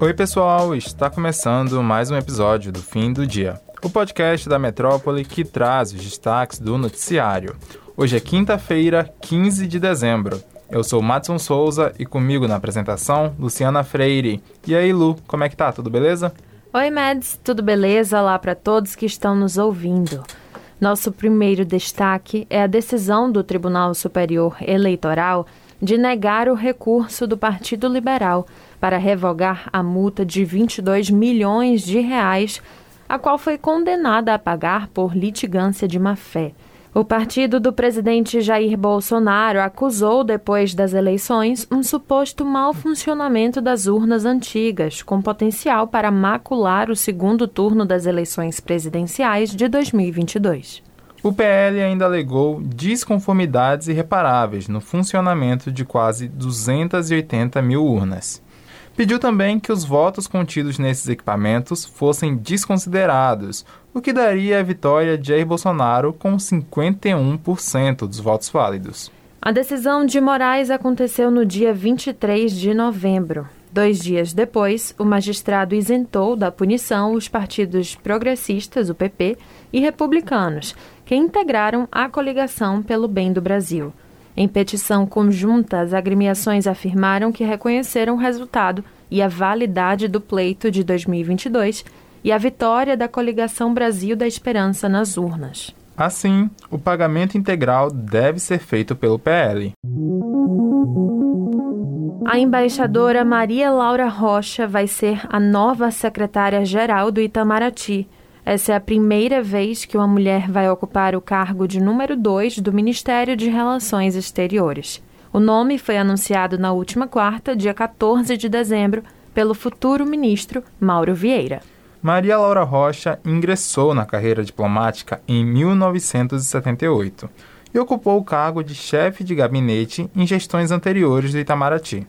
Oi, pessoal, está começando mais um episódio do Fim do Dia, o podcast da Metrópole que traz os destaques do noticiário. Hoje é quinta-feira, 15 de dezembro. Eu sou Matson Souza e comigo na apresentação, Luciana Freire. E aí, Lu, como é que tá? Tudo beleza? Oi, Mads, tudo beleza? Olá para todos que estão nos ouvindo. Nosso primeiro destaque é a decisão do Tribunal Superior Eleitoral de negar o recurso do Partido Liberal para revogar a multa de 22 milhões de reais, a qual foi condenada a pagar por litigância de má-fé. O partido do presidente Jair Bolsonaro acusou, depois das eleições, um suposto mau funcionamento das urnas antigas, com potencial para macular o segundo turno das eleições presidenciais de 2022. O PL ainda alegou desconformidades irreparáveis no funcionamento de quase 280 mil urnas. Pediu também que os votos contidos nesses equipamentos fossem desconsiderados, o que daria a vitória de Jair Bolsonaro com 51% dos votos válidos. A decisão de Moraes aconteceu no dia 23 de novembro. Dois dias depois, o magistrado isentou da punição os partidos progressistas, o PP, e republicanos, que integraram a coligação pelo bem do Brasil. Em petição conjunta, as agremiações afirmaram que reconheceram o resultado e a validade do pleito de 2022 e a vitória da coligação Brasil da Esperança nas urnas. Assim, o pagamento integral deve ser feito pelo PL. A embaixadora Maria Laura Rocha vai ser a nova secretária-geral do Itamaraty essa é a primeira vez que uma mulher vai ocupar o cargo de número 2 do Ministério de Relações Exteriores. O nome foi anunciado na última quarta, dia 14 de dezembro, pelo futuro ministro Mauro Vieira. Maria Laura Rocha ingressou na carreira diplomática em 1978 e ocupou o cargo de chefe de gabinete em gestões anteriores do Itamaraty.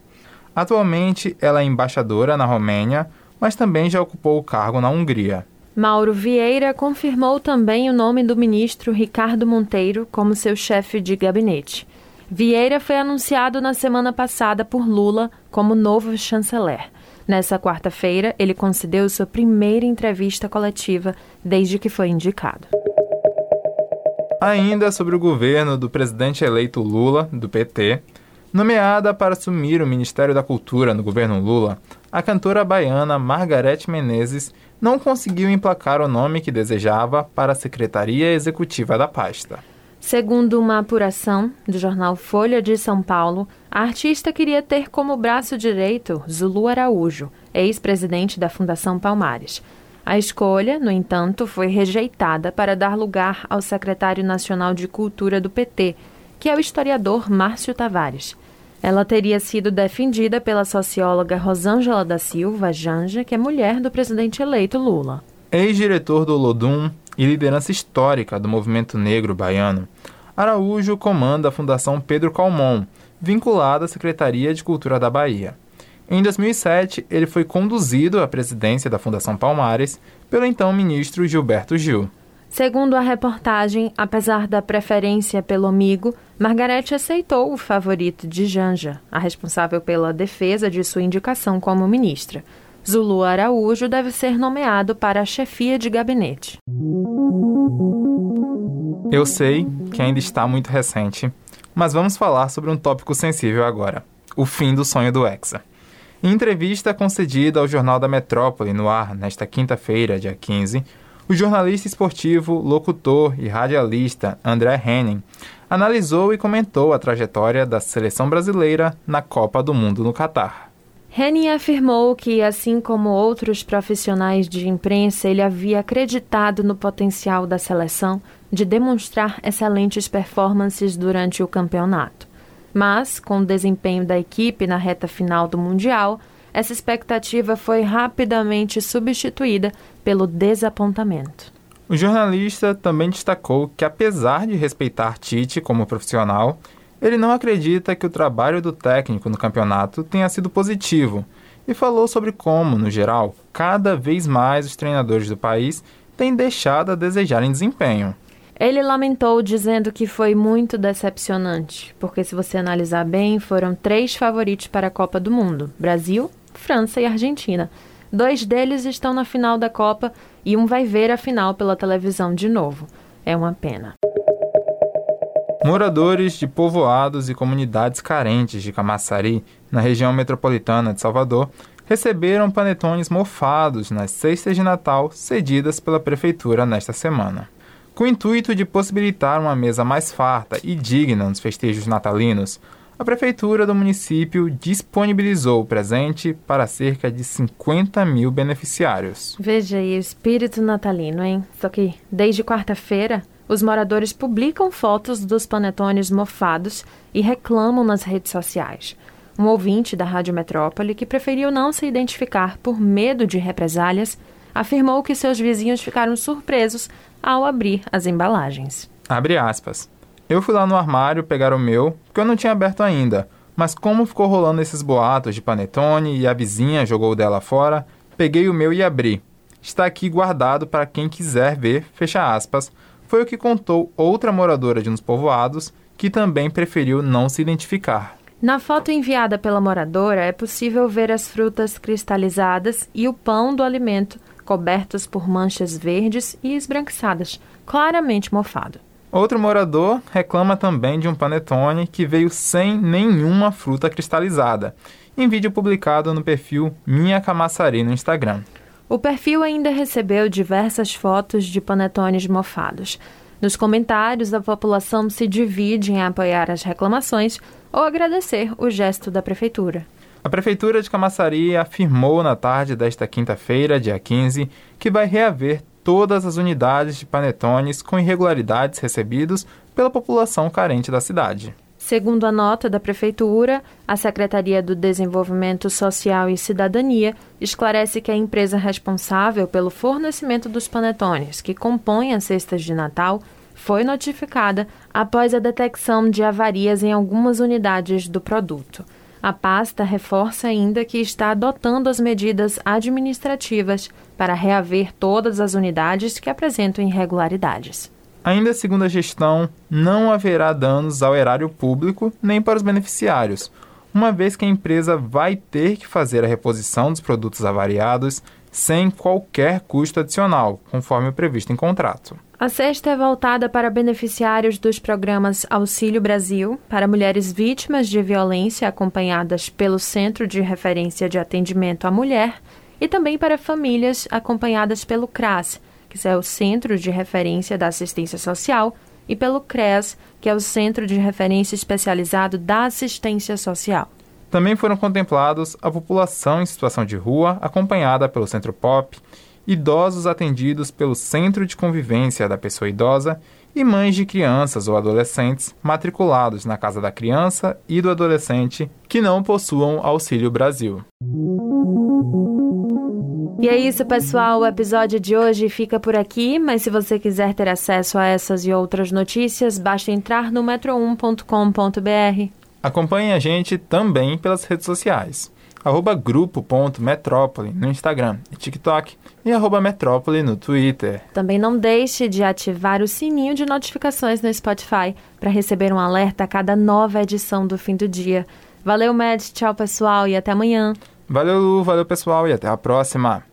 Atualmente, ela é embaixadora na Romênia, mas também já ocupou o cargo na Hungria. Mauro Vieira confirmou também o nome do ministro Ricardo Monteiro como seu chefe de gabinete. Vieira foi anunciado na semana passada por Lula como novo chanceler. Nessa quarta-feira, ele concedeu sua primeira entrevista coletiva desde que foi indicado. Ainda sobre o governo do presidente eleito Lula, do PT, nomeada para assumir o Ministério da Cultura no governo Lula, a cantora baiana Margarete Menezes não conseguiu emplacar o nome que desejava para a secretaria executiva da pasta. Segundo uma apuração do jornal Folha de São Paulo, a artista queria ter como braço direito Zulu Araújo, ex-presidente da Fundação Palmares. A escolha, no entanto, foi rejeitada para dar lugar ao secretário nacional de Cultura do PT, que é o historiador Márcio Tavares. Ela teria sido defendida pela socióloga Rosângela da Silva Janja, que é mulher do presidente eleito Lula. Ex-diretor do Lodum e liderança histórica do movimento negro baiano, Araújo comanda a Fundação Pedro Calmon, vinculada à Secretaria de Cultura da Bahia. Em 2007, ele foi conduzido à presidência da Fundação Palmares pelo então ministro Gilberto Gil. Segundo a reportagem, apesar da preferência pelo amigo, Margarete aceitou o favorito de Janja, a responsável pela defesa de sua indicação como ministra. Zulu Araújo deve ser nomeado para a chefia de gabinete. Eu sei que ainda está muito recente, mas vamos falar sobre um tópico sensível agora: o fim do sonho do Hexa. Em entrevista concedida ao Jornal da Metrópole no ar nesta quinta-feira, dia 15, o jornalista esportivo, locutor e radialista André Henning analisou e comentou a trajetória da seleção brasileira na Copa do Mundo no Catar. Henning afirmou que, assim como outros profissionais de imprensa, ele havia acreditado no potencial da seleção de demonstrar excelentes performances durante o campeonato. Mas, com o desempenho da equipe na reta final do Mundial, essa expectativa foi rapidamente substituída pelo desapontamento. O jornalista também destacou que, apesar de respeitar Tite como profissional, ele não acredita que o trabalho do técnico no campeonato tenha sido positivo e falou sobre como, no geral, cada vez mais os treinadores do país têm deixado a desejar em desempenho. Ele lamentou dizendo que foi muito decepcionante, porque se você analisar bem, foram três favoritos para a Copa do Mundo: Brasil, França e Argentina. Dois deles estão na final da Copa e um vai ver a final pela televisão de novo. É uma pena. Moradores de povoados e comunidades carentes de Camaçari, na região metropolitana de Salvador, receberam panetones mofados nas cestas de Natal cedidas pela Prefeitura nesta semana. Com o intuito de possibilitar uma mesa mais farta e digna nos festejos natalinos, a Prefeitura do município disponibilizou o presente para cerca de 50 mil beneficiários. Veja aí o espírito natalino, hein? Só que desde quarta-feira, os moradores publicam fotos dos panetones mofados e reclamam nas redes sociais. Um ouvinte da Rádio Metrópole, que preferiu não se identificar por medo de represálias, afirmou que seus vizinhos ficaram surpresos ao abrir as embalagens. Abre aspas. Eu fui lá no armário pegar o meu, porque eu não tinha aberto ainda, mas como ficou rolando esses boatos de panetone e a vizinha jogou dela fora, peguei o meu e abri. Está aqui guardado para quem quiser ver, fecha aspas, foi o que contou outra moradora de uns povoados que também preferiu não se identificar. Na foto enviada pela moradora é possível ver as frutas cristalizadas e o pão do alimento cobertos por manchas verdes e esbranquiçadas, claramente mofado. Outro morador reclama também de um panetone que veio sem nenhuma fruta cristalizada, em vídeo publicado no perfil Minha Camaçari no Instagram. O perfil ainda recebeu diversas fotos de panetones mofados. Nos comentários, a população se divide em apoiar as reclamações ou agradecer o gesto da prefeitura. A Prefeitura de Camaçari afirmou na tarde desta quinta-feira, dia 15, que vai reaver todas as unidades de panetones com irregularidades recebidos pela população carente da cidade. Segundo a nota da Prefeitura, a Secretaria do Desenvolvimento Social e Cidadania esclarece que a empresa responsável pelo fornecimento dos panetones que compõem as cestas de Natal foi notificada após a detecção de avarias em algumas unidades do produto. A pasta reforça ainda que está adotando as medidas administrativas para reaver todas as unidades que apresentam irregularidades. Ainda segundo a gestão, não haverá danos ao erário público nem para os beneficiários, uma vez que a empresa vai ter que fazer a reposição dos produtos avariados sem qualquer custo adicional, conforme previsto em contrato. A cesta é voltada para beneficiários dos programas Auxílio Brasil, para mulheres vítimas de violência acompanhadas pelo Centro de Referência de Atendimento à Mulher e também para famílias acompanhadas pelo CRAS, que é o Centro de Referência da Assistência Social, e pelo CREAS, que é o Centro de Referência Especializado da Assistência Social. Também foram contemplados a população em situação de rua, acompanhada pelo Centro Pop, idosos atendidos pelo Centro de Convivência da Pessoa Idosa e mães de crianças ou adolescentes matriculados na Casa da Criança e do Adolescente que não possuam Auxílio Brasil. E é isso, pessoal. O episódio de hoje fica por aqui, mas se você quiser ter acesso a essas e outras notícias, basta entrar no metro1.com.br. Acompanhe a gente também pelas redes sociais. Arroba grupo.metrópole no Instagram e TikTok e arroba metrópole no Twitter. Também não deixe de ativar o sininho de notificações no Spotify para receber um alerta a cada nova edição do fim do dia. Valeu, Med, tchau pessoal e até amanhã. Valeu, Lu, valeu pessoal e até a próxima.